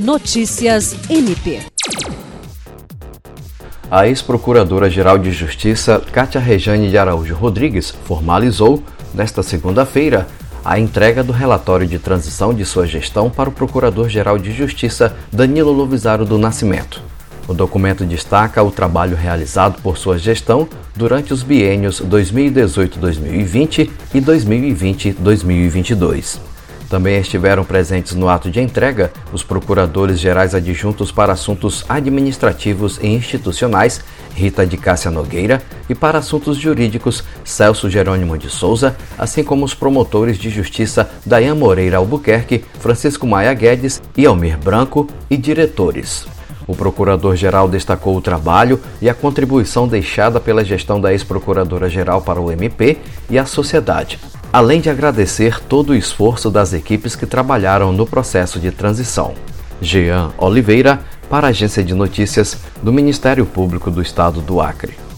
Notícias MP. A ex-procuradora-geral de Justiça, Cátia Rejane de Araújo Rodrigues, formalizou, nesta segunda-feira, a entrega do relatório de transição de sua gestão para o Procurador-Geral de Justiça, Danilo Lovisaro do Nascimento. O documento destaca o trabalho realizado por sua gestão durante os biênios 2018-2020 e 2020-2022. Também estiveram presentes no ato de entrega os procuradores gerais adjuntos para assuntos administrativos e institucionais, Rita de Cássia Nogueira, e para assuntos jurídicos, Celso Jerônimo de Souza, assim como os promotores de justiça Dayan Moreira Albuquerque, Francisco Maia Guedes e Almir Branco, e diretores. O procurador-geral destacou o trabalho e a contribuição deixada pela gestão da ex-procuradora-geral para o MP e a sociedade, além de agradecer todo o esforço das equipes que trabalharam no processo de transição. Jean Oliveira, para a Agência de Notícias do Ministério Público do Estado do Acre.